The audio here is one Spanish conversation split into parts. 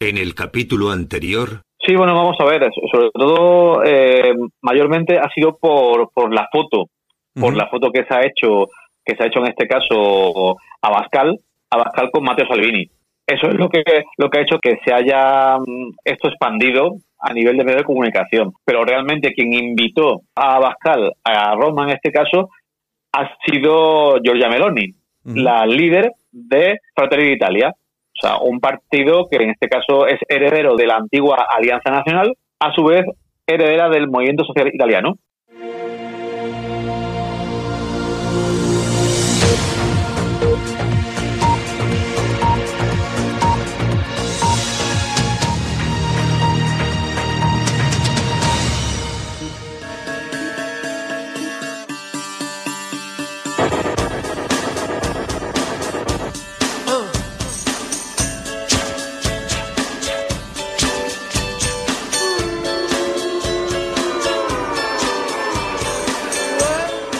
En el capítulo anterior. Sí, bueno, vamos a ver. Sobre todo, eh, mayormente ha sido por, por la foto, por la foto que se ha hecho, que se ha hecho en este caso Abascal, Abascal con Mateo Salvini. Eso es lo que lo que ha hecho que se haya mm, esto expandido a nivel de medio de comunicación. Pero realmente quien invitó a Abascal a Roma en este caso ha sido Giorgia Meloni, la líder de Fratelli d'Italia. O sea, un partido que en este caso es heredero de la antigua Alianza Nacional, a su vez heredera del movimiento social italiano.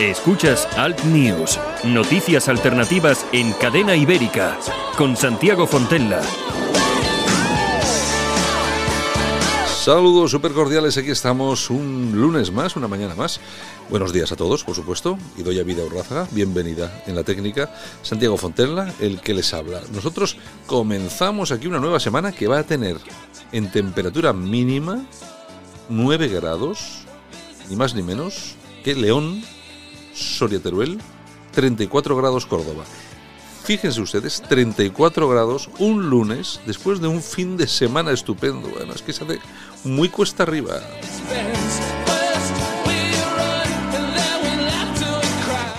Escuchas Alt News, noticias alternativas en cadena ibérica, con Santiago Fontella. Saludos super cordiales, aquí estamos un lunes más, una mañana más. Buenos días a todos, por supuesto. Y doy a Vida Urrázaga, bienvenida en la técnica. Santiago Fontella, el que les habla. Nosotros comenzamos aquí una nueva semana que va a tener en temperatura mínima 9 grados, ni más ni menos, que León, Soria Teruel, 34 grados Córdoba. Fíjense ustedes, 34 grados un lunes después de un fin de semana estupendo. Bueno, es que se hace muy cuesta arriba.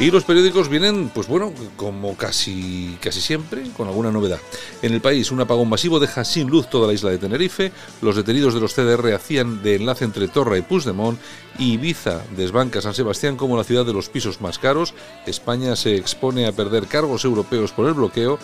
Y los periódicos vienen, pues bueno, como casi, casi siempre, con alguna novedad. En el país, un apagón masivo deja sin luz toda la isla de Tenerife. Los detenidos de los CDR hacían de enlace entre Torra y Puigdemont. Y Ibiza desbanca San Sebastián como la ciudad de los pisos más caros. España se expone a perder cargos europeos por el bloqueo.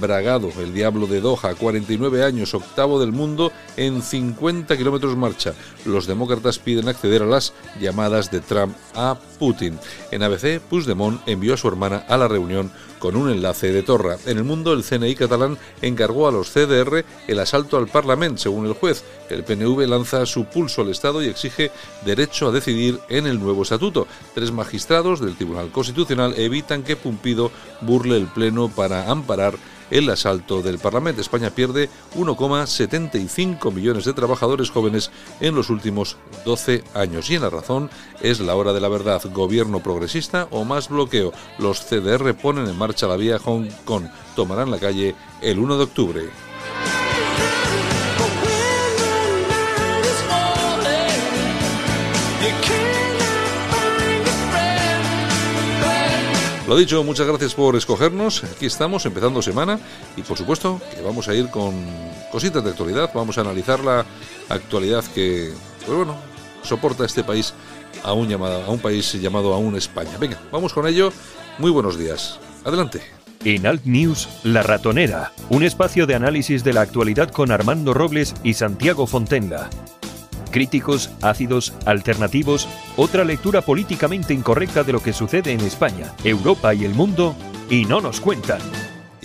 Bragado, el diablo de Doha, 49 años, octavo del mundo, en 50 kilómetros marcha. Los demócratas piden acceder a las llamadas de Trump a Putin. En ABC, Puigdemont envió a su hermana a la reunión con un enlace de Torra. En el mundo, el CNI catalán encargó a los CDR el asalto al Parlamento, según el juez. El PNV lanza su pulso al Estado y exige derecho a decidir en el nuevo estatuto. Tres magistrados del Tribunal Constitucional evitan que Pumpido burle el Pleno para amparar el asalto del Parlamento. España pierde 1,75 millones de trabajadores jóvenes en los últimos 12 años. Y en la razón es la hora de la verdad. Gobierno progresista o más bloqueo. Los CDR ponen en marcha la vía Hong Kong. Tomarán la calle el 1 de octubre. Lo dicho, muchas gracias por escogernos. Aquí estamos empezando semana y por supuesto que vamos a ir con cositas de actualidad. Vamos a analizar la actualidad que, pues bueno, soporta este país a un, llamado, a un país llamado aún España. Venga, vamos con ello. Muy buenos días. Adelante. En Alt News, La Ratonera, un espacio de análisis de la actualidad con Armando Robles y Santiago Fontenga críticos, ácidos, alternativos, otra lectura políticamente incorrecta de lo que sucede en España, Europa y el mundo, y no nos cuentan.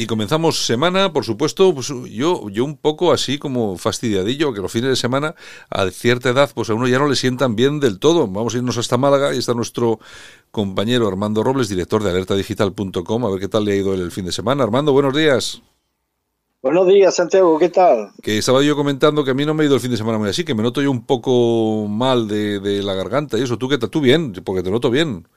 Y comenzamos semana, por supuesto, pues yo, yo un poco así como fastidiadillo, que los fines de semana a cierta edad pues a uno ya no le sientan bien del todo. Vamos a irnos hasta Málaga y está nuestro compañero Armando Robles, director de alertadigital.com, a ver qué tal le ha ido el fin de semana. Armando, buenos días. Buenos días, Santiago, ¿qué tal? Que estaba yo comentando que a mí no me ha ido el fin de semana muy así, que me noto yo un poco mal de, la garganta y eso. ¿Tú qué tal? ¿Tú bien? Porque te noto bien.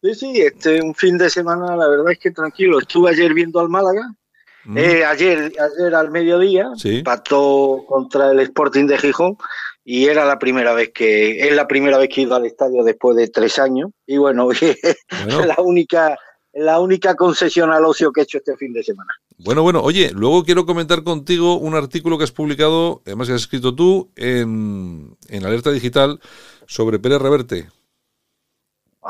Sí, sí, este un fin de semana, la verdad es que tranquilo. Estuve ayer viendo al Málaga, mm. eh, ayer, ayer al mediodía, ¿Sí? pató contra el Sporting de Gijón y era la primera vez que, es la primera vez que he ido al estadio después de tres años y bueno, bueno. la única la única concesión al ocio que he hecho este fin de semana. Bueno, bueno, oye, luego quiero comentar contigo un artículo que has publicado, además que has escrito tú, en, en Alerta Digital sobre Pérez Reverte.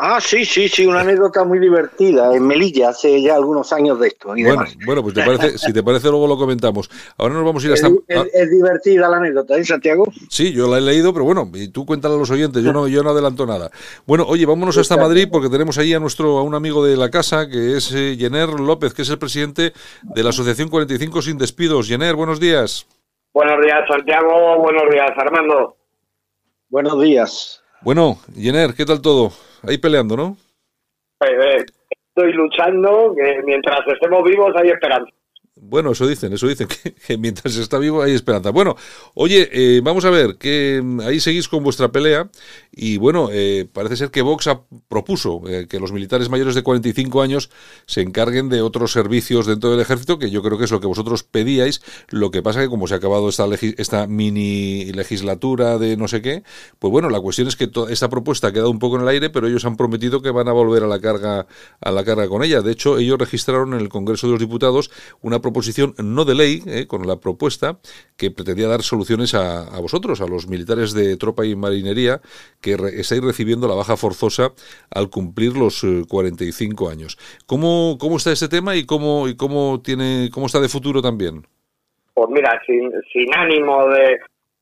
Ah, sí, sí, sí, una anécdota muy divertida en Melilla, hace ya algunos años de esto. bueno, bueno, pues te parece, si te parece luego lo comentamos. Ahora nos vamos a ir hasta... Es, divertida la anécdota, ¿eh, Santiago? Sí, yo la he leído, pero bueno, y tú cuéntale a los oyentes, yo no, yo no adelanto nada. Bueno, oye, vámonos hasta Madrid porque tenemos ahí a nuestro, a un amigo de la casa, que es eh, Jenner López, que es el presidente de la Asociación 45 Sin Despidos. Jenner, buenos días. Buenos días, Santiago. Buenos días, Armando. Buenos días. Bueno, Jenner, ¿qué tal todo? Ahí peleando, ¿no? Pues, eh, estoy luchando, que mientras estemos vivos hay esperanza. Bueno, eso dicen, eso dicen, que, mientras está vivo hay esperanza. Bueno, oye, eh, vamos a ver, que mm, ahí seguís con vuestra pelea y bueno, eh, parece ser que Vox propuso eh, que los militares mayores de 45 años se encarguen de otros servicios dentro del ejército, que yo creo que es lo que vosotros pedíais. Lo que pasa que como se ha acabado esta, esta mini legislatura de no sé qué, pues bueno, la cuestión es que esta propuesta ha quedado un poco en el aire, pero ellos han prometido que van a volver a la carga a la carga con ella. De hecho, ellos registraron en el Congreso de los Diputados una proposición no de ley, eh, con la propuesta que pretendía dar soluciones a, a, vosotros, a los militares de tropa y marinería, que estáis recibiendo la baja forzosa al cumplir los 45 eh, años. ¿Cómo, cómo está este tema y cómo, y cómo, tiene, cómo está de futuro también? Pues mira, sin, sin ánimo de,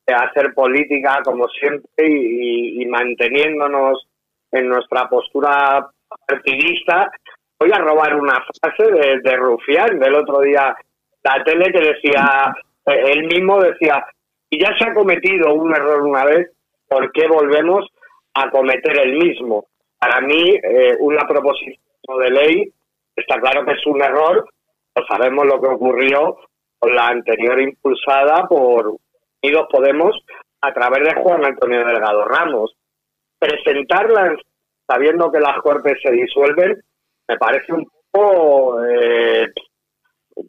hacer política como siempre y manteniéndonos en nuestra postura partidista, voy a robar una frase de, de Rufián del otro día, la tele que decía, eh, él mismo decía, y ya se ha cometido un error una vez, ¿por qué volvemos a cometer el mismo? Para mí, eh, una proposición de ley está claro que es un error, no sabemos lo que ocurrió con la anterior impulsada por Unidos Podemos a través de Juan Antonio Delgado Ramos. Presentarla sabiendo que las Cortes se disuelven me parece un poco eh,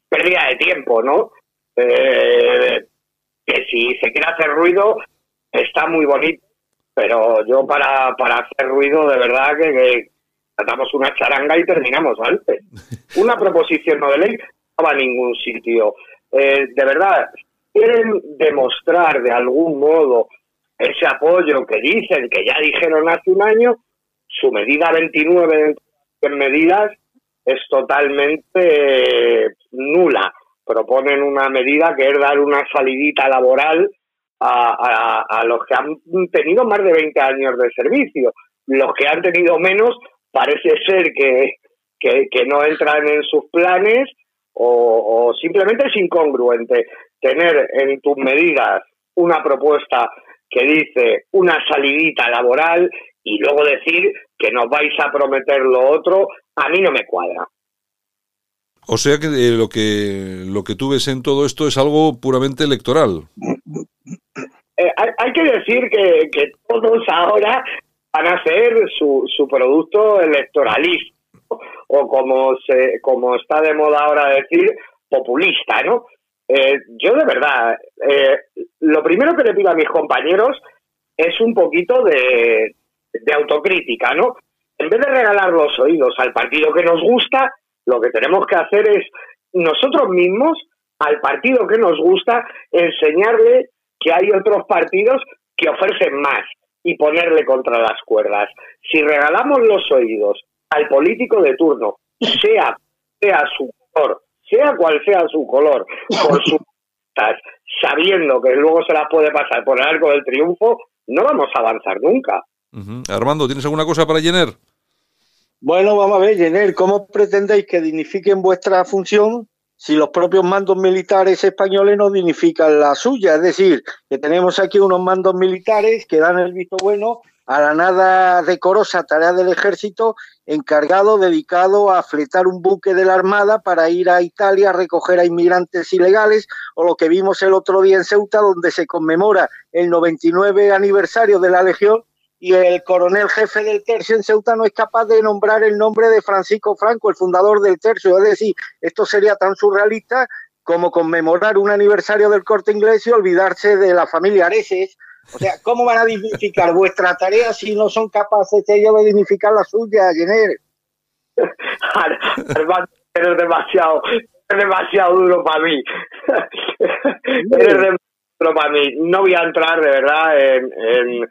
pérdida de tiempo, ¿no? Eh, que si se quiere hacer ruido está muy bonito, pero yo para, para hacer ruido de verdad que, que tratamos una charanga y terminamos antes. Una proposición no de ley no va a ningún sitio. Eh, de verdad, quieren demostrar de algún modo ese apoyo que dicen, que ya dijeron hace un año, su medida 29 medidas es totalmente nula. Proponen una medida que es dar una salidita laboral a, a, los que han tenido más de 20 años de servicio. Los que han tenido menos parece ser que, que, no entran en sus planes o, o simplemente es incongruente tener en tus medidas una propuesta que dice una salidita laboral y luego decir que nos vais a prometer lo otro, a mí no me cuadra. O sea que eh, lo que lo que tú ves en todo esto es algo puramente electoral. Eh, hay, que decir que, que, todos ahora van a hacer su, su producto electoralista o como se como está de moda ahora decir populista, ¿no? Eh, yo de verdad, lo primero que le pido a mis compañeros es un poquito de, de autocrítica, ¿no? En vez de regalar los oídos al partido que nos gusta, lo que tenemos que hacer es nosotros mismos, al partido que nos gusta, enseñarle que hay otros partidos que ofrecen más y ponerle contra las cuerdas. Si regalamos los oídos al político de turno, sea, sea su color, sea cual sea su color, por sus sabiendo que luego se las puede pasar por el arco del triunfo, no vamos a avanzar nunca. Armando, ¿tienes alguna cosa para Jenner? Bueno, vamos a ver, Jenner, ¿cómo pretendéis que dignifiquen vuestra función si los propios mandos militares españoles no dignifican la suya? Es decir, que tenemos aquí unos mandos militares que dan el visto bueno a la nada decorosa tarea del ejército encargado, dedicado a fletar un buque de la Armada para ir a Italia a recoger a inmigrantes ilegales, o lo que vimos el otro día en Ceuta, donde se conmemora el 99 aniversario de la Legión y el coronel jefe del tercio en Ceuta no es capaz de nombrar el nombre de Francisco Franco, el fundador del tercio. Es decir, esto sería tan surrealista como conmemorar un aniversario del corte inglés y olvidarse de la familia Areces. O sea, ¿cómo van a dignificar vuestra tarea si no son capaces ellos de dignificar la suya, Jenner? Eres demasiado, demasiado duro para mí. eres demasiado duro para mí. No voy a entrar de verdad en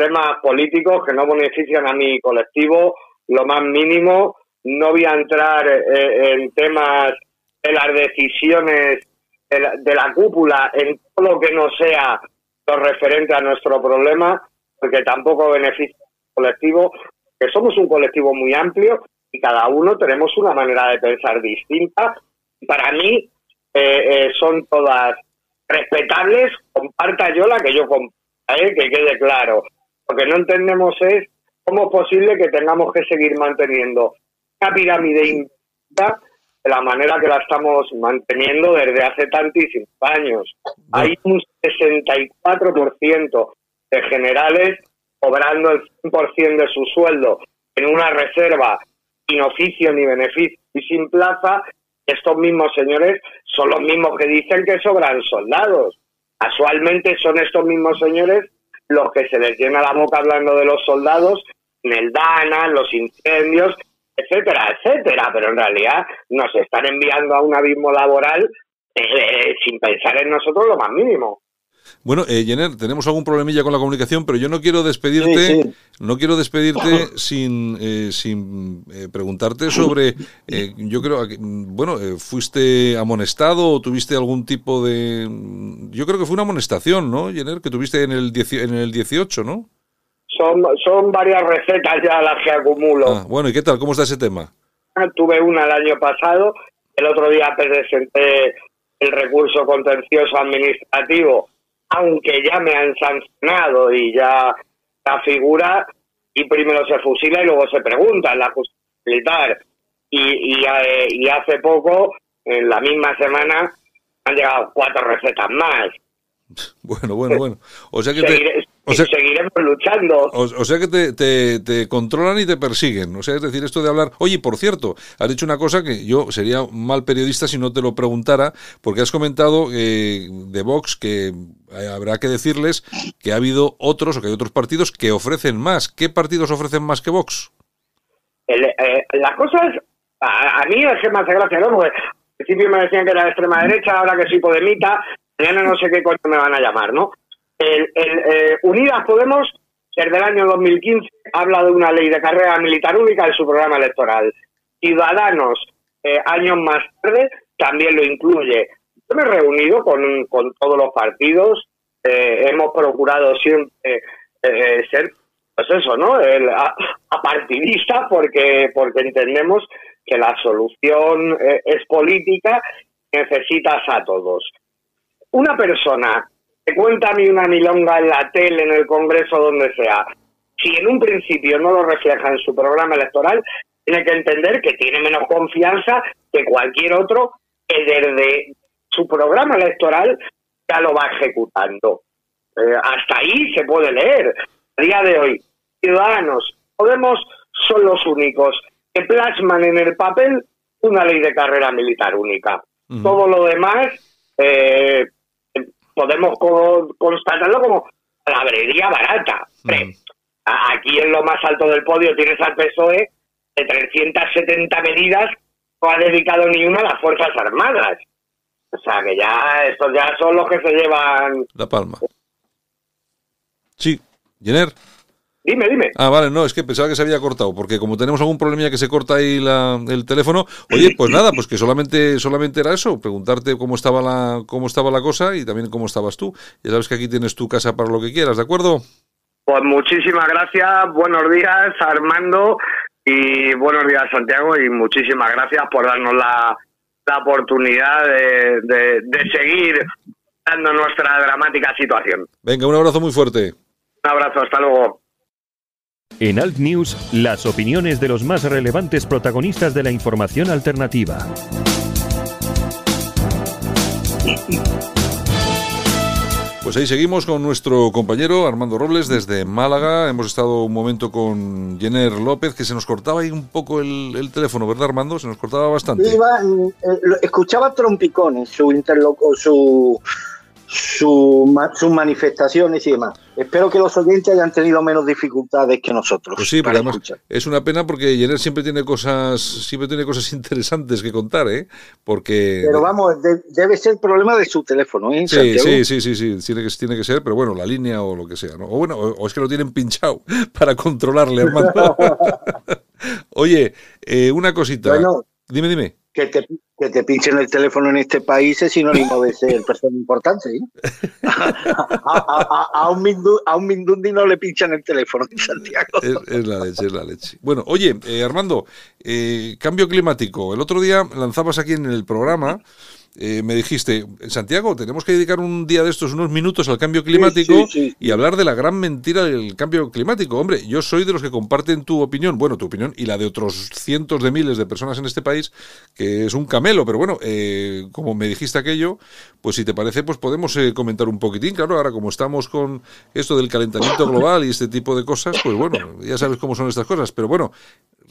temas políticos que no benefician a mi colectivo lo más mínimo. No voy a entrar eh, en temas de las decisiones de la, cúpula, en todo lo que no sea lo referente a nuestro problema, porque tampoco beneficia al colectivo, que somos un colectivo muy amplio y cada uno tenemos una manera de pensar distinta. Para mí eh, eh, son todas respetables, comparta yo la que yo comparta, que quede claro. Lo que no entendemos es cómo es posible que tengamos que seguir manteniendo una pirámide de la manera que la estamos manteniendo desde hace tantísimos años. Hay un 64% de generales cobrando el 100% de su sueldo en una reserva sin oficio ni beneficio y sin plaza, estos mismos señores son los mismos que dicen que sobran soldados. Casualmente son estos mismos señores los que se les llena la boca hablando de los soldados en el Dana, los incendios, etcétera, etcétera, pero en realidad nos están enviando a un abismo laboral eh, eh, sin pensar en nosotros lo más mínimo. Bueno, eh, Jenner, tenemos algún problemilla con la comunicación, pero yo no quiero despedirte, no quiero despedirte sin, eh, sin eh, preguntarte sobre, eh, yo creo, bueno, fuiste amonestado o tuviste algún tipo de, yo creo que fue una amonestación, ¿no, Jenner, que tuviste en el, en el 18, ¿no? Son, son varias recetas ya las que acumulo. Ah, bueno, ¿y qué tal? ¿Cómo está ese tema? Tuve una el año pasado, el otro día presenté el recurso contencioso administrativo aunque ya me han sancionado y ya la figura, y primero se fusila y luego se pregunta en la justicia militar. Y, y, eh, y hace poco, en la misma semana, han llegado cuatro recetas más. Bueno, bueno, bueno. O sea que seguiremos luchando. O, sea que te, te, controlan y te persiguen. O sea, es decir, esto de hablar. Oye, por cierto, has dicho una cosa que yo sería mal periodista si no te lo preguntara, porque has comentado eh, de Vox que eh, habrá que decirles que ha habido otros o que hay otros partidos que ofrecen más. ¿Qué partidos ofrecen más que Vox? Eh, las cosas, a, mí es que me hace gracia, ¿no? Porque al principio me decían que era de extrema derecha, ahora que soy podemita, mañana no sé qué coño me van a llamar, ¿no? El, eh, Unidas Podemos, desde el año 2015, habla de una ley de carrera militar única en su programa electoral. Ciudadanos, eh, años más tarde, también lo incluye. Yo me he reunido con, con todos los partidos, eh, hemos procurado siempre ser, pues eso, ¿no? El, apartidista porque, porque entendemos que la solución es política, necesitas a todos. Una persona cuenta a mí una milonga en la tele, en el Congreso, donde sea, si en un principio no lo refleja en su programa electoral, tiene que entender que tiene menos confianza que cualquier otro que desde su programa electoral ya lo va ejecutando. Eh, hasta ahí se puede leer. A día de hoy, Ciudadanos, Podemos son los únicos que plasman en el papel una ley de carrera militar única. Todo lo demás eh, podemos constatarlo como palabrería barata. Mm. Aquí en lo más alto del podio tienes al PSOE de 370 medidas, no ha dedicado ni una a las Fuerzas Armadas. O sea que ya estos ya son los que se llevan... La palma. Sí, Jenner. Dime, dime. Ah, vale, no, es que pensaba que se había cortado, porque como tenemos algún problemilla que se corta ahí el teléfono, oye, pues nada, pues que solamente solamente era eso, preguntarte cómo estaba la cómo estaba la cosa y también cómo estabas tú. Ya sabes que aquí tienes tu casa para lo que quieras, ¿de acuerdo? Pues muchísimas gracias, buenos días Armando y buenos días Santiago y muchísimas gracias por darnos la, la oportunidad de, de, de seguir dando nuestra dramática situación. Venga, un abrazo muy fuerte. Un abrazo, hasta luego. En Alt News, las opiniones de los más relevantes protagonistas de la información alternativa. Pues ahí seguimos con nuestro compañero Armando Robles desde Málaga. Hemos estado un momento con Jenner López, que se nos cortaba ahí un poco el, teléfono, ¿verdad, Armando? Se nos cortaba bastante. Eh, escuchaba trompicones, su interlocutor, su su, sus manifestaciones y demás. Espero que los oyentes hayan tenido menos dificultades que nosotros. Pues sí, pero además es una pena porque Jenner siempre tiene cosas, siempre tiene cosas interesantes que contar, ¿eh? Porque pero vamos, debe ser problema de su teléfono, ¿eh? Sí, sí, sí, sí, sí, tiene que tiene que ser, pero bueno, la línea o lo que sea, ¿no? O bueno, o, es que lo tienen pinchado para controlarle, hermano. Oye, eh, una cosita. dime, dime. Que te, que te pinchen el teléfono en este país es sinónimo de ser persona importante. ¿eh? a, un Mindundi no le pinchan el teléfono en Santiago. Es, la leche, es la leche. Bueno, oye, eh, Armando, eh, cambio climático. El otro día lanzabas aquí en el programa eh, me dijiste, Santiago tenemos que dedicar un día de estos unos minutos al cambio climático y hablar de la gran mentira del cambio climático. Hombre, yo soy de los que comparten tu opinión, bueno, tu opinión y la de otros cientos de miles de personas en este país, que es un camelo, pero bueno, eh, como me dijiste aquello, pues si te parece, pues podemos eh, comentar un poquitín. Claro, ahora como estamos con esto del calentamiento global y este tipo de cosas, pues bueno, ya sabes cómo son estas cosas, pero bueno,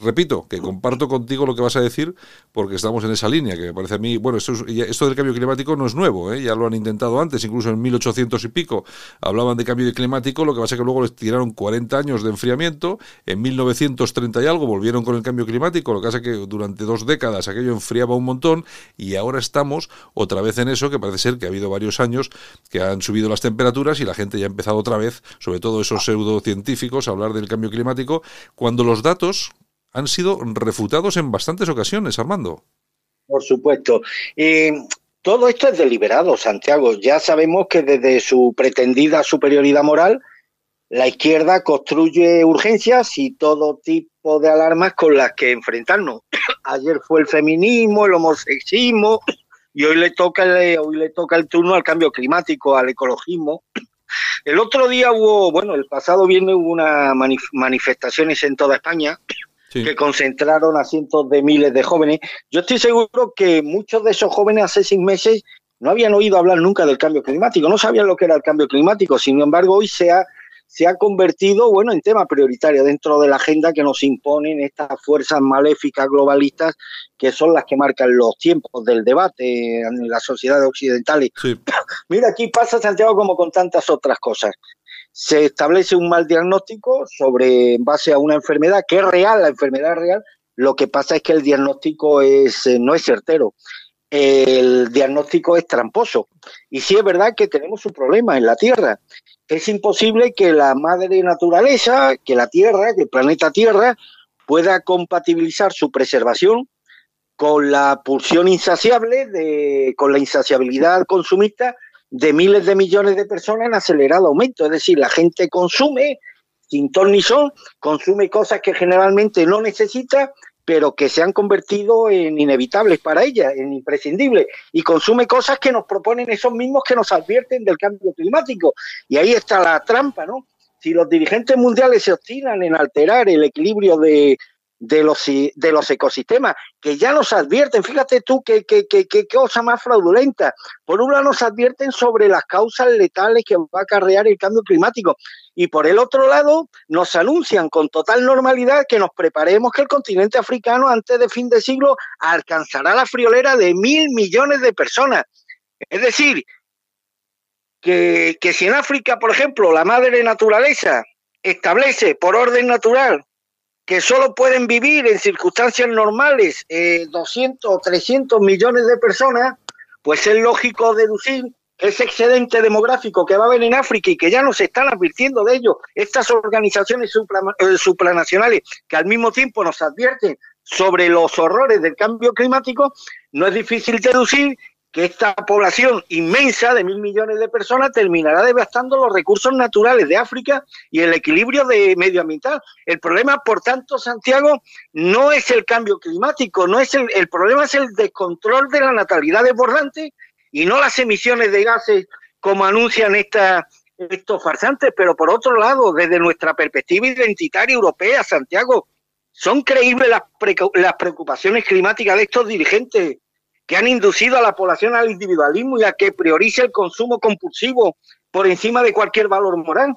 repito, que comparto contigo lo que vas a decir, porque estamos en esa línea, que me parece a mí, bueno, esto, esto del cambio climático no es nuevo, ¿eh? ya lo han intentado antes, incluso en 1800 y pico hablaban de cambio climático, lo que pasa es que luego les tiraron 40 años de enfriamiento, en 1930 y algo volvieron con el cambio climático, lo que pasa es que durante dos décadas aquello enfriaba un montón y ahora estamos otra vez en eso, que parece ser que ha habido varios años que han subido las temperaturas y la gente ya ha empezado otra vez, sobre todo esos pseudocientíficos, a hablar del cambio climático, cuando los datos han sido refutados en bastantes ocasiones, Armando. Por supuesto. todo esto es deliberado, Santiago. Ya sabemos que desde su pretendida superioridad moral, la izquierda construye urgencias y todo tipo de alarmas con las que enfrentarnos. Ayer fue el feminismo, el homosexismo y hoy le toca el, hoy le toca el turno al cambio climático, al ecologismo. El otro día hubo, bueno, el pasado viernes hubo unas manifestaciones en toda España que concentraron a cientos de miles de jóvenes. Yo estoy seguro que muchos de esos jóvenes hace seis meses no habían oído hablar nunca del cambio climático, no sabían lo que era el cambio climático. Sin embargo, hoy se ha, se ha convertido bueno, en tema prioritario dentro de la agenda que nos imponen estas fuerzas maléficas globalistas que son las que marcan los tiempos del debate en las sociedades occidentales. Mira, aquí pasa Santiago como con tantas otras cosas se establece un mal diagnóstico sobre en base a una enfermedad que es real, la enfermedad real, lo que pasa es que el diagnóstico es, eh, no es certero. El diagnóstico es tramposo. Y sí es verdad que tenemos un problema en la Tierra. Es imposible que la madre naturaleza, que la Tierra, que el planeta Tierra, pueda compatibilizar su preservación con la pulsión insaciable, de, con la insaciabilidad consumista de miles de millones de personas en acelerado aumento. Es decir, la gente consume, sin ton ni son, consume cosas que generalmente no necesita, pero que se han convertido en inevitables para ella, en imprescindibles, y consume cosas que nos proponen esos mismos que nos advierten del cambio climático. Y ahí está la trampa, ¿no? Si los dirigentes mundiales se obstinan en alterar el equilibrio de, de los, de los ecosistemas, que ya nos advierten, fíjate tú qué, qué cosa más fraudulenta. Por un lado nos advierten sobre las causas letales que va a acarrear el cambio climático y por el otro lado nos anuncian con total normalidad que nos preparemos que el continente africano antes de fin de siglo alcanzará la friolera de mil millones de personas. Es decir, que, que si en África, por ejemplo, la madre naturaleza establece por orden natural que solo pueden vivir en circunstancias normales 200 o 300 millones de personas, pues es lógico deducir ese excedente demográfico que va a haber en África y que ya nos están advirtiendo de ello. Estas organizaciones eh, supranacionales que al mismo tiempo nos advierten sobre los horrores del cambio climático, no es difícil deducir que esta población inmensa de mil millones de personas terminará devastando los recursos naturales de África y el equilibrio de medioambiental. El problema, por tanto, Santiago, no es el cambio climático, no es el, el problema es el descontrol de la natalidad desbordante y no las emisiones de gases como anuncian estos farsantes. Pero por otro lado, desde nuestra perspectiva identitaria europea, Santiago, ¿son creíbles las preocupaciones climáticas de estos dirigentes? Que han inducido a la población al individualismo y a que priorice el consumo compulsivo por encima de cualquier valor moral.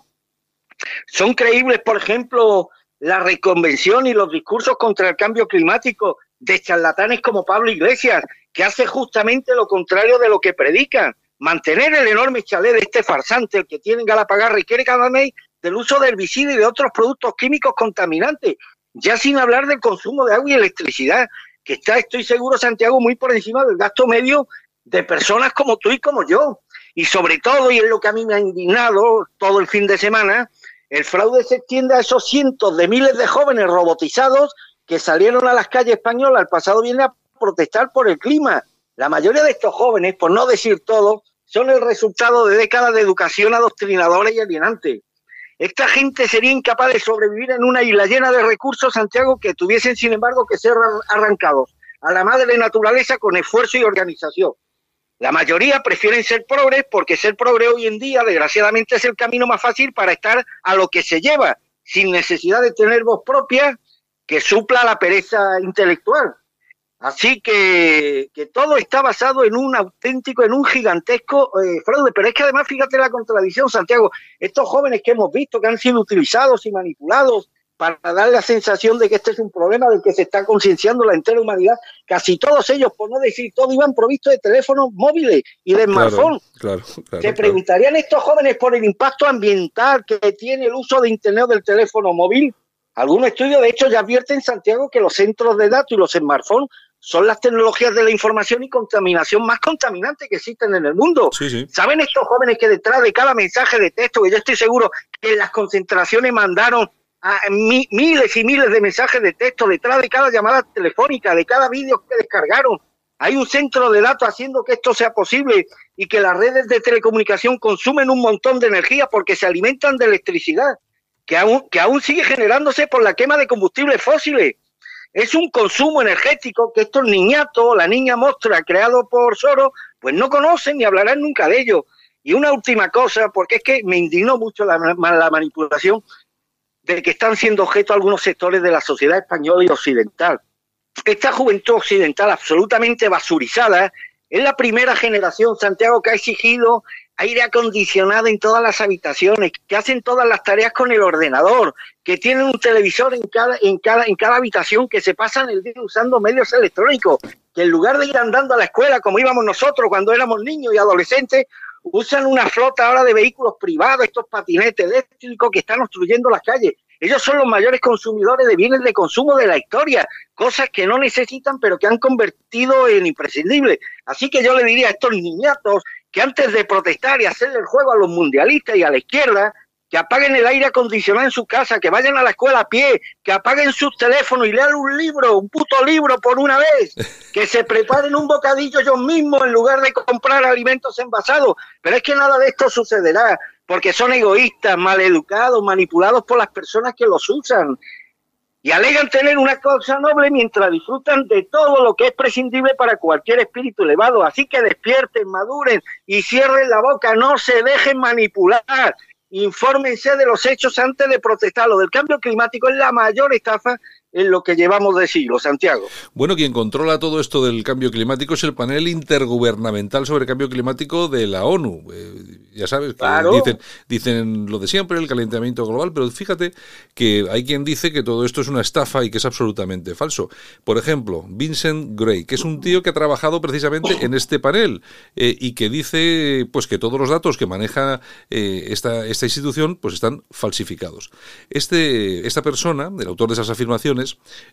Son creíbles, por ejemplo, la reconvención y los discursos contra el cambio climático de charlatanes como Pablo Iglesias, que hace justamente lo contrario de lo que predican. Mantener el enorme chalet de este farsante, el que tiene Galapagar, requiere cada mes del uso de herbicidas y de otros productos químicos contaminantes, ya sin hablar del consumo de agua y electricidad, que está, estoy seguro, Santiago, muy por encima del gasto medio de personas como tú y como yo. Y sobre todo, y es lo que a mí me ha indignado todo el fin de semana, el fraude se extiende a esos cientos de miles de jóvenes robotizados que salieron a las calles españolas el pasado viernes a protestar por el clima. La mayoría de estos jóvenes, por no decir todo, son el resultado de décadas de educación adoctrinadora y alienante. Esta gente sería incapaz de sobrevivir en una isla llena de recursos, Santiago, que tuviesen, sin embargo, que ser arrancados a la madre naturaleza con esfuerzo y organización. La mayoría prefieren ser progres porque ser progre hoy en día, desgraciadamente, es el camino más fácil para estar a lo que se lleva, sin necesidad de tener voz propia que supla la pereza intelectual. Así que, que todo está basado en un auténtico, en un gigantesco eh, fraude. Pero es que además, fíjate la contradicción, Santiago, estos jóvenes que hemos visto que han sido utilizados y manipulados para dar la sensación de que este es un problema del que se está concienciando la entera humanidad, casi todos ellos, por no decir todo, iban provistos de teléfonos móviles y de smartphones. se preguntarían estos jóvenes por el impacto ambiental que tiene el uso de Internet del teléfono móvil. Algunos estudios, de hecho, ya advierten, Santiago, que los centros de datos y los smartphones son las tecnologías de la información y contaminación más contaminantes que existen en el mundo. ¿Saben estos jóvenes que detrás de cada mensaje de texto, que yo estoy seguro que en las concentraciones mandaron a miles y miles de mensajes de texto detrás de cada llamada telefónica, de cada vídeo que descargaron? Hay un centro de datos haciendo que esto sea posible y que las redes de telecomunicación consumen un montón de energía porque se alimentan de electricidad, que aún, que aún sigue generándose por la quema de combustibles fósiles es un consumo energético que estos niñatos, la niña mostra creado por Soros, pues no conocen ni hablarán nunca de ello. Y una última cosa, porque es que me indignó mucho la, la manipulación de que están siendo objeto algunos sectores de la sociedad española y occidental. Esta juventud occidental absolutamente basurizada es la primera generación, Santiago, que ha exigido aire acondicionado en todas las habitaciones, que hacen todas las tareas con el ordenador, que tienen un televisor en cada, en cada, en cada habitación, que se pasan el día usando medios electrónicos, que en lugar de ir andando a la escuela como íbamos nosotros cuando éramos niños y adolescentes, usan una flota ahora de vehículos privados, estos patinetes eléctricos que están obstruyendo las calles. Ellos son los mayores consumidores de bienes de consumo de la historia, cosas que no necesitan pero que han convertido en imprescindibles. Así que yo le diría a estos niñatos que antes de protestar y hacerle el juego a los mundialistas y a la izquierda, que apaguen el aire acondicionado en su casa, que vayan a la escuela a pie, que apaguen sus teléfonos y lean un libro, un puto libro por una vez, que se preparen un bocadillo ellos mismos en lugar de comprar alimentos envasados. Pero es que nada de esto sucederá, porque son egoístas, maleducados, manipulados por las personas que los usan y alegan tener una causa noble mientras disfrutan de todo lo que es prescindible para cualquier espíritu elevado. Así que despierten, maduren y cierren la boca, no se dejen manipular. Infórmense de los hechos antes de protestar. Lo del cambio climático es la mayor estafa en lo que llevamos de siglo, Santiago. Bueno, quien controla todo esto del cambio climático es el panel intergubernamental sobre cambio climático de la ONU. Eh, ya sabes, que dicen, dicen lo de siempre, el calentamiento global, pero fíjate que hay quien dice que todo esto es una estafa y que es absolutamente falso. Por ejemplo, Vincent Gray, que es un tío que ha trabajado precisamente en este panel eh, y que dice pues que todos los datos que maneja eh, esta, esta institución pues están falsificados. Este, esta persona, el autor de esas afirmaciones,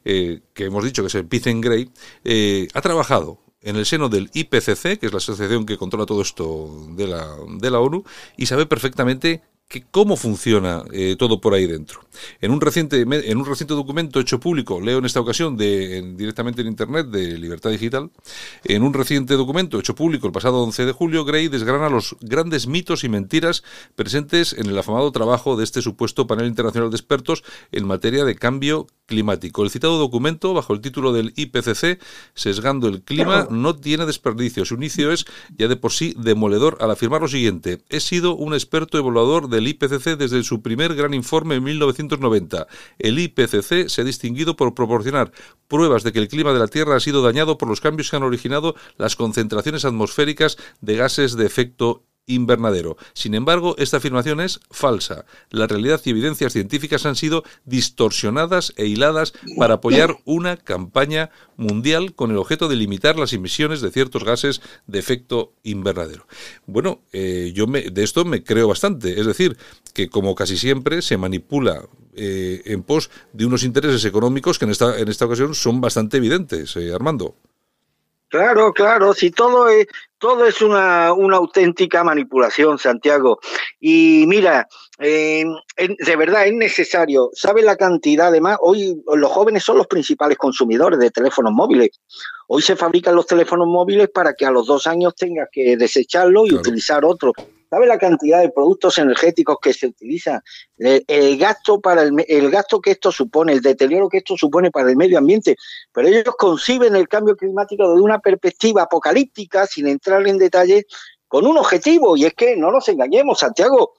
eh, que hemos dicho que es el Pizen Gray, eh, ha trabajado en el seno del IPCC, que es la asociación que controla todo esto de la, de la ONU, y sabe perfectamente que cómo funciona eh, todo por ahí dentro. En un, reciente, en un reciente documento hecho público, leo en esta ocasión de, directamente en Internet de Libertad Digital, en un reciente documento hecho público el pasado 11 de julio, Gray desgrana los grandes mitos y mentiras presentes en el afamado trabajo de este supuesto panel internacional de expertos en materia de cambio climático. El citado documento, bajo el título del IPCC, Sesgando el clima, no tiene desperdicio. Su inicio es ya de por sí demoledor al afirmar lo siguiente. He sido un experto evaluador del IPCC desde su primer gran informe en 1990. El IPCC se ha distinguido por proporcionar pruebas de que el clima de la Tierra ha sido dañado por los cambios que han originado las concentraciones atmosféricas de gases de efecto invernadero. Sin embargo, esta afirmación es falsa. La realidad y evidencias científicas han sido distorsionadas e hiladas para apoyar una campaña mundial con el objeto de limitar las emisiones de ciertos gases de efecto invernadero. Bueno, eh, yo me, de esto me creo bastante. Es decir, que como casi siempre se manipula eh, en pos de unos intereses económicos que en esta, en esta ocasión son bastante evidentes, eh, Armando. Claro, claro, si todo es todo es una, una auténtica manipulación, Santiago. Y mira, eh, de verdad es necesario, ¿sabe la cantidad? Además, hoy los jóvenes son los principales consumidores de teléfonos móviles. Hoy se fabrican los teléfonos móviles para que a los dos años tengas que desecharlo y utilizar otro. ¿Sabe la cantidad de productos energéticos que se utilizan? El, gasto para el, el, gasto que esto supone, el deterioro que esto supone para el medio ambiente. Pero ellos conciben el cambio climático desde una perspectiva apocalíptica, sin entrar en detalle, con un objetivo, y es que no nos engañemos, Santiago,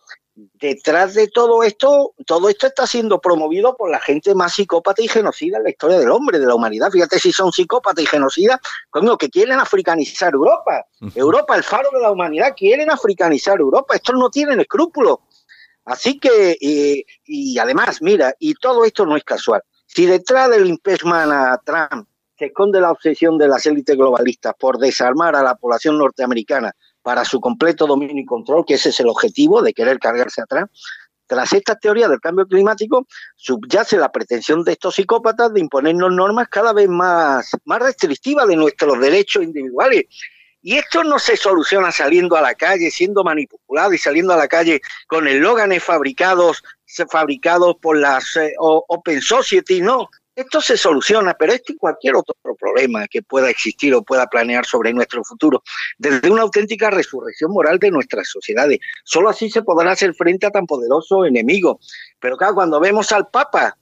detrás de todo esto, todo esto está siendo promovido por la gente más psicópata y genocida en la historia del hombre, de la humanidad. Fíjate si son psicópatas y genocidas, coño, que quieren africanizar Europa. Europa, el faro de la humanidad, quieren africanizar Europa. Estos no tienen escrúpulos. Así que, y además, mira, y todo esto no es casual. Si detrás del impeachment a Trump se esconde la obsesión de las élites globalistas por desarmar a la población norteamericana para su completo dominio y control, que ese es el objetivo de querer cargarse atrás. Tras esta teoría del cambio climático, subyace la pretensión de estos psicópatas de imponernos normas cada vez más, más restrictivas de nuestros derechos individuales. Y esto no se soluciona saliendo a la calle, siendo manipulado y saliendo a la calle con eslóganes fabricados, fabricados por las eh, Open Society, no. Esto se soluciona, pero este y cualquier otro problema que pueda existir o pueda planear sobre nuestro futuro, desde una auténtica resurrección moral de nuestras sociedades. Solo así se podrá hacer frente a tan poderoso enemigo. Pero claro, cuando vemos al Papa,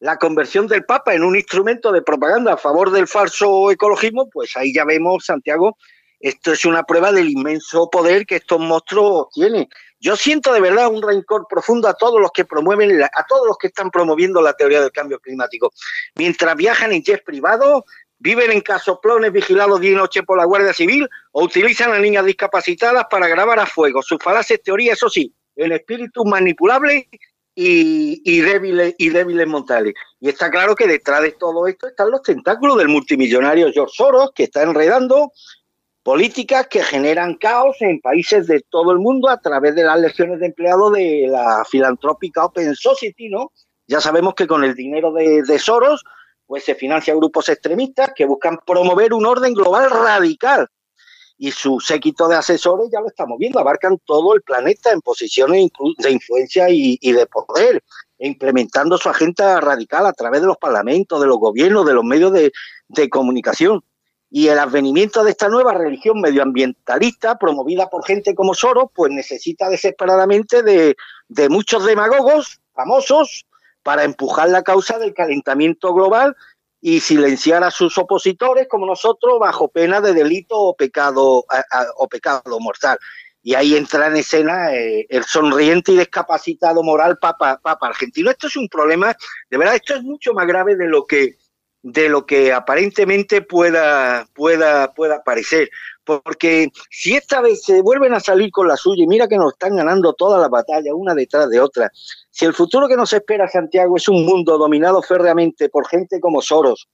la conversión del Papa en un instrumento de propaganda a favor del falso ecologismo, pues ahí ya vemos, Santiago, esto es una prueba del inmenso poder que estos monstruos tienen. Yo siento de verdad un rencor profundo a todos los que promueven, a todos los que están promoviendo la teoría del cambio climático. Mientras viajan en jets privados, viven en casoplones vigilados día y noche por la Guardia Civil o utilizan a niñas discapacitadas para grabar a fuego. Sus falaces teorías, eso sí, el espíritu manipulable y, y, débiles, y débiles mentales. Y está claro que detrás de todo esto están los tentáculos del multimillonario George Soros, que está enredando políticas que generan caos en países de todo el mundo a través de las legiones de empleados de la filantrópica Open Society, ¿no? Ya sabemos que con el dinero de, de Soros, pues se financian grupos extremistas que buscan promover un orden global radical. Y su séquito de asesores, ya lo estamos viendo, abarcan todo el planeta en posiciones de influencia y, de poder, implementando su agenda radical a través de los parlamentos, de los gobiernos, de los medios de comunicación y el advenimiento de esta nueva religión medioambientalista promovida por gente como Soros, pues necesita desesperadamente de, de muchos demagogos famosos para empujar la causa del calentamiento global y silenciar a sus opositores como nosotros bajo pena de delito o pecado, o pecado mortal. Y ahí entra en escena eh, el sonriente y discapacitado moral papa, papa argentino. Esto es un problema, de verdad, esto es mucho más grave de lo que de lo que aparentemente pueda, pueda, pueda parecer. Porque si esta vez se vuelven a salir con la suya, y mira que nos están ganando todas las batallas, una detrás de otra, si el futuro que nos espera Santiago es un mundo dominado férreamente por gente como Soros,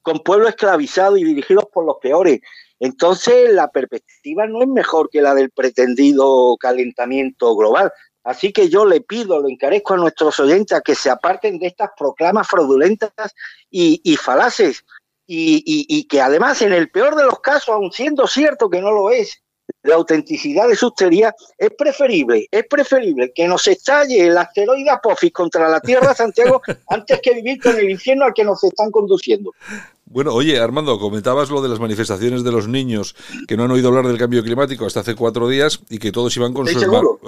con pueblo esclavizado y dirigidos por los peores, entonces la perspectiva no es mejor que la del pretendido calentamiento global, Así que yo le pido, lo encarezco a nuestros oyentes a que se aparten de estas proclamas fraudulentas y, falaces y, y, que además en el peor de los casos, aun siendo cierto que no lo es, la autenticidad de sus teorías, es preferible, es preferible que nos estalle el asteroide Apophis contra la Tierra, Santiago, antes que vivir con el infierno al que nos están conduciendo. Bueno, oye, Armando, comentabas lo de las manifestaciones de los niños que no han oído hablar del cambio climático hasta hace cuatro días y que todos iban con, su,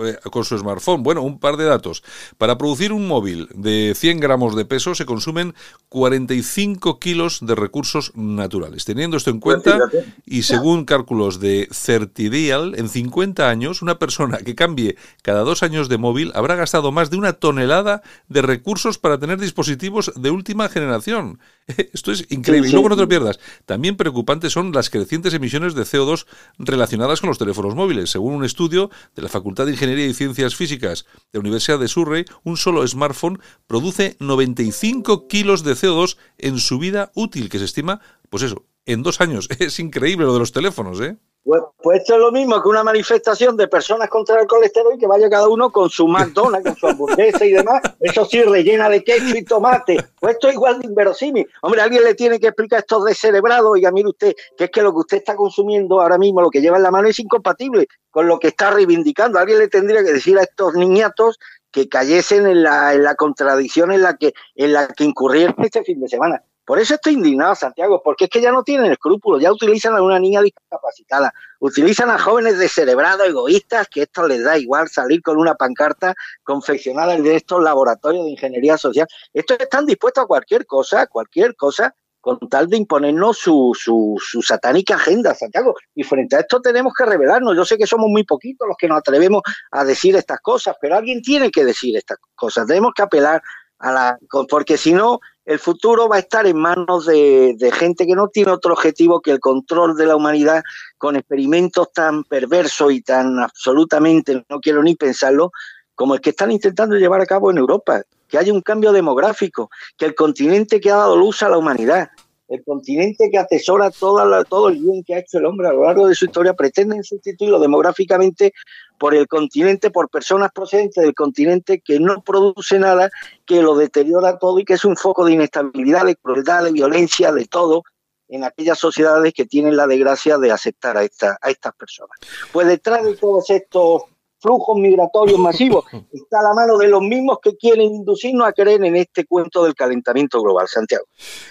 eh, con su smartphone. Bueno, un par de datos. Para producir un móvil de 100 gramos de peso se consumen 45 kilos de recursos naturales. Teniendo esto en cuenta, y según cálculos de Certidial, en 50 años, una persona que cambie cada dos años de móvil habrá gastado más de una tonelada de recursos para tener dispositivos de última generación. Esto es increíble. Luego no te pierdas. También preocupantes son las crecientes emisiones de CO2 relacionadas con los teléfonos móviles. Según un estudio de la Facultad de Ingeniería y Ciencias Físicas de la Universidad de Surrey, un solo smartphone produce 95 kilos de CO2 en su vida útil, que se estima, pues eso, en dos años. Es increíble lo de los teléfonos, ¿eh? Pues, pues, esto es lo mismo que una manifestación de personas contra el colesterol y que vaya cada uno con su McDonald's, con su hamburguesa y demás, eso sí, rellena de queso y tomate. Pues esto es igual de inverosímil. Hombre, alguien le tiene que explicar esto descerebrado, y mire usted, que es que lo que usted está consumiendo ahora mismo, lo que lleva en la mano, es incompatible con lo que está reivindicando. Alguien le tendría que decir a estos niñatos que cayesen en la, en la contradicción en la que, en la que incurrieron este fin de semana. Por eso estoy indignado, Santiago, porque es que ya no tienen escrúpulos, ya utilizan a una niña discapacitada, utilizan a jóvenes descerebrados, egoístas, que esto les da igual salir con una pancarta confeccionada de estos laboratorios de ingeniería social. Estos están dispuestos a cualquier cosa, cualquier cosa, con tal de imponernos su, su, su, satánica agenda, Santiago. Y frente a esto tenemos que revelarnos. Yo sé que somos muy poquitos los que nos atrevemos a decir estas cosas, pero alguien tiene que decir estas cosas. Tenemos que apelar a la... porque si no, el futuro va a estar en manos de, gente que no tiene otro objetivo que el control de la humanidad con experimentos tan perversos y tan absolutamente, no quiero ni pensarlo, como el que están intentando llevar a cabo en Europa, que haya un cambio demográfico, que el continente que ha dado luz a la humanidad, el continente que atesora toda todo el bien que ha hecho el hombre a lo largo de su historia, pretenden sustituirlo demográficamente por el continente, por personas procedentes del continente que no produce nada, que lo deteriora todo y que es un foco de inestabilidad, de crueldad, de violencia, de todo en aquellas sociedades que tienen la desgracia de aceptar a, esta, a estas personas. Pues detrás de todos estos flujos migratorios masivos, está a la mano de los mismos que quieren inducirnos a creer en este cuento del calentamiento global, Santiago.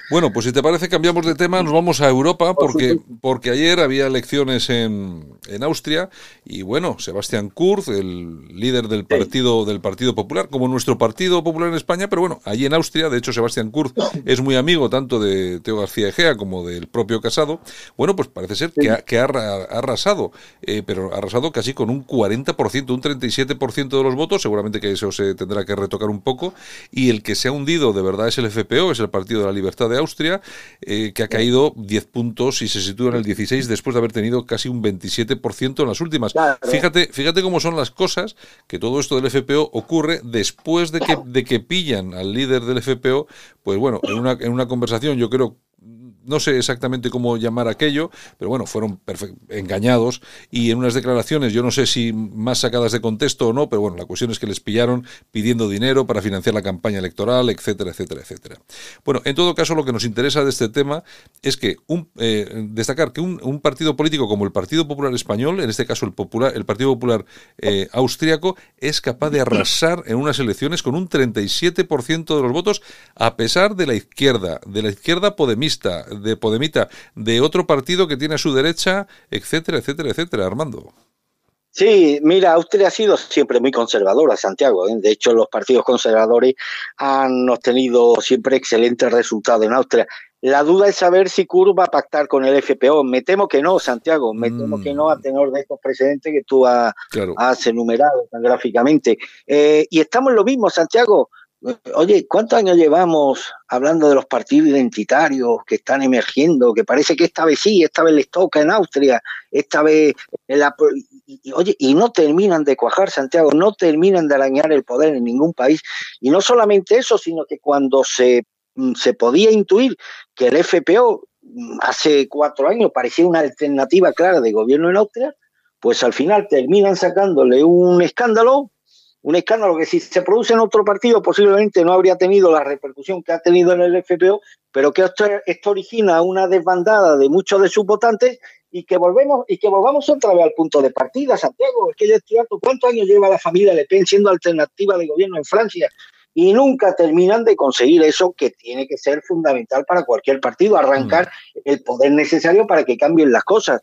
Bueno, pues si te parece cambiamos de tema, nos vamos a Europa porque, porque ayer había elecciones en, en Austria y bueno, Sebastián Kurz, el líder del partido del Partido Popular, como nuestro Partido Popular en España, pero bueno, allí en Austria, de hecho Sebastián Kurz es muy amigo tanto de Teo García Egea como del propio Casado, bueno, pues parece ser que, ha, que ha, arrasado, eh, pero ha arrasado casi con un 40% un 37% de los votos, seguramente que eso se tendrá que retocar un poco, y el que se ha hundido de verdad es el FPO, es el Partido de la Libertad de Austria, eh, que ha caído 10 puntos y se sitúa en el 16 después de haber tenido casi un 27% en las últimas. Fíjate, fíjate cómo son las cosas, que todo esto del FPO ocurre después de que, de que pillan al líder del FPO, pues bueno, en una, en una conversación yo creo no sé exactamente cómo llamar aquello, pero bueno, fueron engañados y en unas declaraciones, yo no sé si más sacadas de contexto o no, pero bueno, la cuestión es que les pillaron pidiendo dinero para financiar la campaña electoral, etcétera, etcétera, etcétera. Bueno, en todo caso, lo que nos interesa de este tema es que un, eh, destacar que un, partido político como el Partido Popular Español, en este caso el, Popular, el Partido Popular eh, Austriaco, es capaz de arrasar en unas elecciones con un 37% de los votos, a pesar de la izquierda, de la izquierda podemista, de Podemita, de otro partido que tiene a su derecha, etcétera, etcétera, etcétera, Armando. Sí, mira, Austria ha sido siempre muy conservadora, Santiago. ¿eh? De hecho, los partidos conservadores han obtenido siempre excelentes resultados en Austria. La duda es saber si Kurz va a pactar con el FPO. Me temo que no, Santiago. Me temo que no, a mm. tenor de estos precedentes que tú has, enumerado tan gráficamente. Eh, y estamos en lo mismo, Santiago. Oye, ¿cuántos años llevamos hablando de los partidos identitarios que están emergiendo? Que parece que esta vez sí, esta vez les toca en Austria, esta vez... La, oye, y no terminan de cuajar, Santiago, no terminan de arañar el poder en ningún país. Y no solamente eso, sino que cuando se, mm, se podía intuir que el FPO mm, hace cuatro años parecía una alternativa clara de gobierno en Austria, pues al final terminan sacándole un escándalo un escándalo que si se produce en otro partido posiblemente no habría tenido la repercusión que ha tenido en el FPO, pero que esto, esto origina una desbandada de muchos de sus votantes y que volvemos y que volvamos otra vez al punto de partida, Santiago. Es que yo estoy harto. ¿Cuántos años lleva la familia Le Pen siendo alternativa de gobierno en Francia? Y nunca terminan de conseguir eso que tiene que ser fundamental para cualquier partido, arrancar mm. el poder necesario para que cambien las cosas.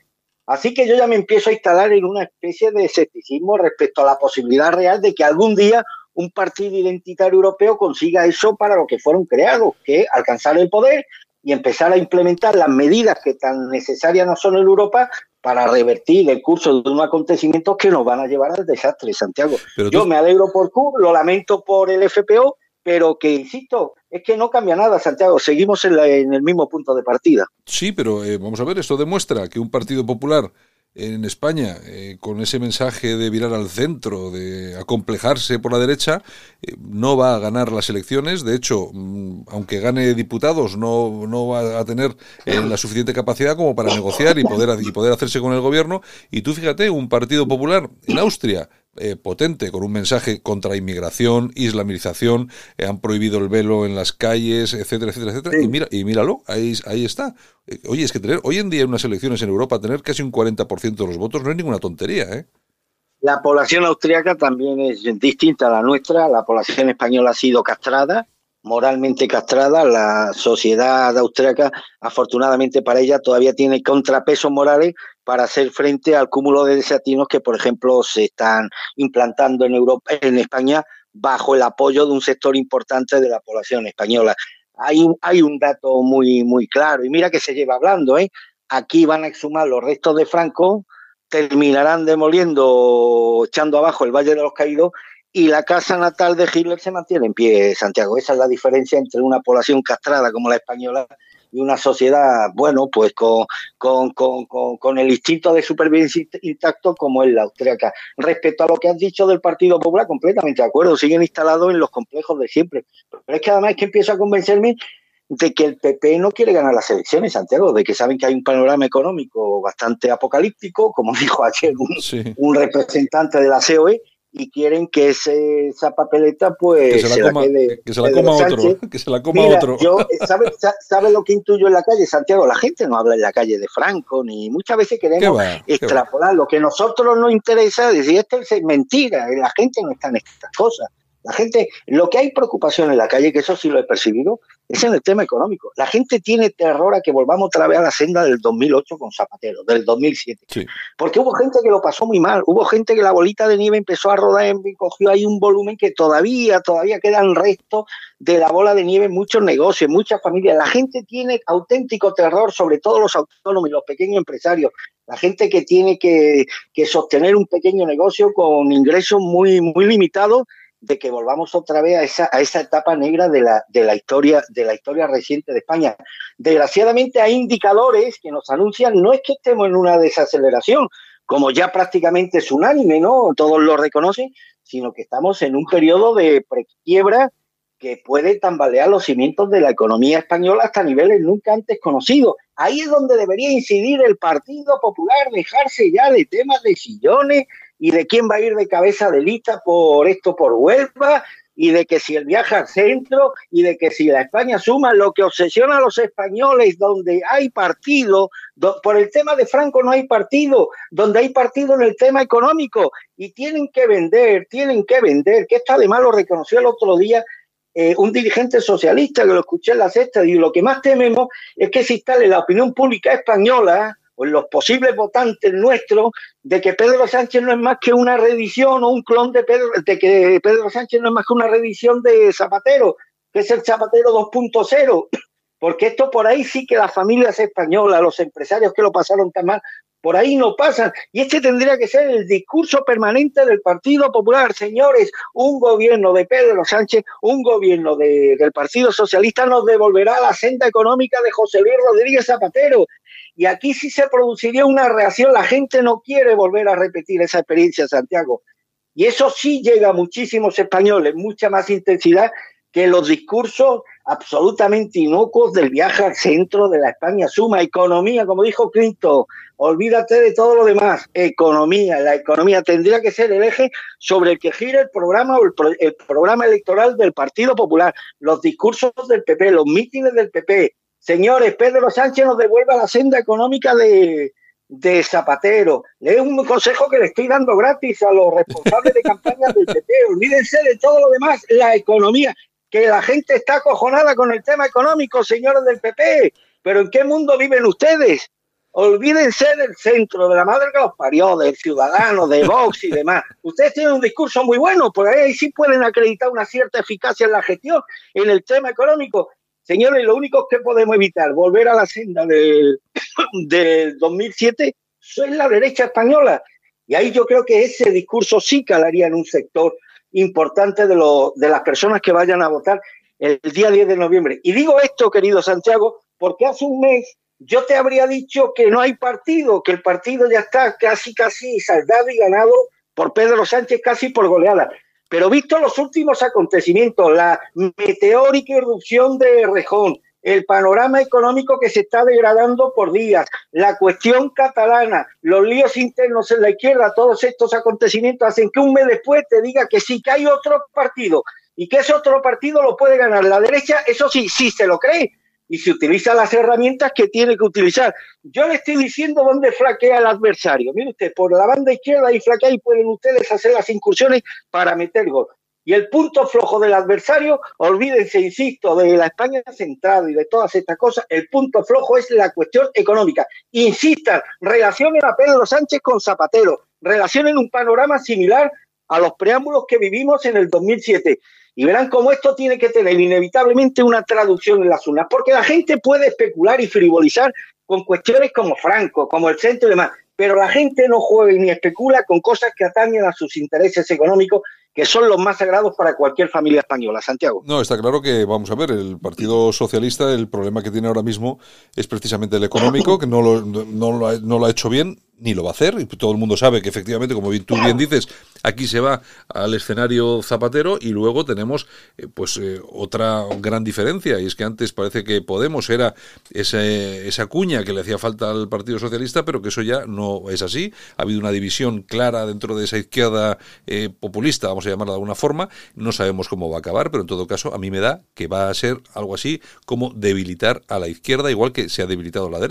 Así que yo ya me empiezo a instalar en una especie de escepticismo respecto a la posibilidad real de que algún día un partido identitario europeo consiga eso para lo que fueron creados, que alcanzar el poder y empezar a implementar las medidas que tan necesarias no son en Europa para revertir el curso de unos acontecimientos que nos van a llevar al desastre, Santiago. Yo me alegro por Q, lo lamento por el FPO, pero que, insisto, es que no cambia nada, Santiago, seguimos en, el mismo punto de partida. Sí, pero eh, vamos a ver, esto demuestra que un partido popular en España, eh, con ese mensaje de virar al centro, de acomplejarse por la derecha, eh, no va a ganar las elecciones. De hecho, mm, aunque gane diputados, no, no va a tener la suficiente capacidad como para negociar y poder, y poder hacerse con el gobierno. Y tú fíjate, un Partido Popular en Austria eh, potente con un mensaje contra inmigración, islamización, eh, han prohibido el velo en las calles, etcétera, etcétera, etcétera. Y, mira, y míralo, ahí, ahí está. Eh, oye, es que tener hoy en día en unas elecciones en Europa, tener casi un 40% de los votos no es ninguna tontería, ¿eh? La población austríaca también es distinta a la nuestra. La población española ha sido castrada, moralmente castrada. La sociedad austríaca, afortunadamente para ella, todavía tiene contrapesos morales para hacer frente al cúmulo de desatinos que, por ejemplo, se están implantando en Europa, en España, bajo el apoyo de un sector importante de la población española. Hay, hay un dato muy, muy claro, y mira que se lleva hablando, ¿eh? Aquí van a exhumar los restos de Franco, terminarán demoliendo, echando abajo el Valle de los Caídos, y la casa natal de Hitler se mantiene en pie, Santiago. Esa es la diferencia entre una población castrada como la española y una sociedad, bueno, pues con, con, con, con, el instinto de supervivencia intacto como es la austríaca. Respecto a lo que has dicho del Partido Popular, completamente de acuerdo, siguen instalados en los complejos de siempre. Pero es que además es que empiezo a convencerme de que el PP no quiere ganar las elecciones, Santiago, de que saben que hay un panorama económico bastante apocalíptico, como dijo ayer un, un representante de la COE, y quieren que ese, esa papeleta pues que se la, coma, que se la coma otro que se la coma otro. yo ¿sabe, sabe lo que intuyo en la calle Santiago la gente no habla en la calle de Franco ni muchas veces queremos extrapolar. Lo que a nosotros nos interesa decir esto es mentira la gente no está en estas cosas. La gente, lo que hay preocupación en la calle, que eso sí lo he percibido, es en el tema económico. La gente tiene terror a que volvamos otra vez a la senda del 2008 con Zapatero, del 2007. Porque hubo gente que lo pasó muy mal, hubo gente que la bolita de nieve empezó a rodar y cogió ahí un volumen que todavía, todavía quedan restos de la bola de nieve en muchos negocios, muchas familias. La gente tiene auténtico terror, sobre todo los autónomos y los pequeños empresarios. La gente que tiene que, que sostener un pequeño negocio con ingresos muy, muy limitados de que volvamos otra vez a esa, a esa etapa negra de la, de la historia, de la historia reciente de España. Desgraciadamente hay indicadores que nos anuncian, no es que estemos en una desaceleración, como ya prácticamente es unánime, ¿no? Todos lo reconocen, sino que estamos en un periodo de prequiebra que puede tambalear los cimientos de la economía española hasta niveles nunca antes conocidos. Ahí es donde debería incidir el Partido Popular, dejarse ya de temas de sillones, y de quién va a ir de cabeza de lista por esto por Huelva y de que si el viaje al centro y de que si la España suma lo que obsesiona a los españoles donde hay partido, por el tema de Franco no hay partido, donde hay partido en el tema económico y tienen que vender, tienen que vender, que esto además lo reconoció el otro día eh, un dirigente socialista que lo escuché en la sexta y lo que más tememos es que se instale la opinión pública española los posibles votantes nuestros de que Pedro Sánchez no es más que una reedición o un clon de Pedro, de que Pedro Sánchez no es más que una reedición de Zapatero, que es el Zapatero 2.0, porque esto por ahí sí que las familias españolas, los empresarios que lo pasaron tan mal, por ahí no pasan. Y este tendría que ser el discurso permanente del Partido Popular. Señores, un gobierno de Pedro Sánchez, un gobierno del Partido Socialista nos devolverá la senda económica de José Luis Rodríguez Zapatero. Y aquí sí se produciría una reacción. La gente no quiere volver a repetir esa experiencia, Santiago. Y eso sí llega a muchísimos españoles, mucha más intensidad que los discursos absolutamente inocuos del viaje al centro de la España suma. Economía, como dijo Clinton, olvídate de todo lo demás. Economía, la economía tendría que ser el eje sobre el que gira el programa o el, el programa electoral del Partido Popular, los discursos del PP, los mítines del PP, Señores, Pedro Sánchez nos devuelva la senda económica de, Zapatero. Es un consejo que le estoy dando gratis a los responsables de campaña del PP. Olvídense de todo lo demás, la economía, que la gente está acojonada con el tema económico, señores del PP. Pero ¿en qué mundo viven ustedes? Olvídense del centro, de la madre que los parió, del ciudadano, de Vox y demás. Ustedes tienen un discurso muy bueno, por ahí sí pueden acreditar una cierta eficacia en la gestión, en el tema económico, Señores, lo único que podemos evitar, volver a la senda del, 2007, es la derecha española. Y ahí yo creo que ese discurso sí calaría en un sector importante de, de las personas que vayan a votar el día 10 de noviembre. Y digo esto, querido Santiago, porque hace un mes yo te habría dicho que no hay partido, que el partido ya está casi, casi saldado y ganado por Pedro Sánchez, casi por goleada. Pero visto los últimos acontecimientos, la meteórica erupción de Rejón, el panorama económico que se está degradando por días, la cuestión catalana, los líos internos en la izquierda, todos estos acontecimientos hacen que un mes después te diga que sí, que hay otro partido y que ese otro partido lo puede ganar la derecha, eso sí, sí se lo cree y se utiliza las herramientas que tiene que utilizar. Yo le estoy diciendo dónde flaquea el adversario. Mire usted, por la banda izquierda y flaquea y pueden ustedes hacer las incursiones para meter gol. Y el punto flojo del adversario, olvídense, insisto, de la España central y de todas estas cosas, el punto flojo es la cuestión económica. Insistan, relacionen a Pedro Sánchez con Zapatero, relacionen un panorama similar a los preámbulos que vivimos en el 2007. Y verán cómo esto tiene que tener inevitablemente una traducción en las urnas, porque la gente puede especular y frivolizar con cuestiones como Franco, como el centro y demás, pero la gente no juega ni especula con cosas que atañen a sus intereses económicos que son los más sagrados para cualquier familia española. Santiago. No, está claro que, vamos a ver, el Partido Socialista, el problema que tiene ahora mismo es precisamente el económico, que no lo, no lo, ha, no lo ha hecho bien, ni lo va a hacer. Y todo el mundo sabe que efectivamente, como tú bien dices, aquí se va al escenario zapatero y luego tenemos eh, pues eh, otra gran diferencia. Y es que antes parece que Podemos era ese, esa cuña que le hacía falta al Partido Socialista, pero que eso ya no es así. Ha habido una división clara dentro de esa izquierda eh, populista, vamos a llamarla de alguna forma. No sabemos cómo va a acabar, pero en todo caso a mí me da que va a ser algo así como debilitar a la izquierda, igual que se ha debilitado la derecha.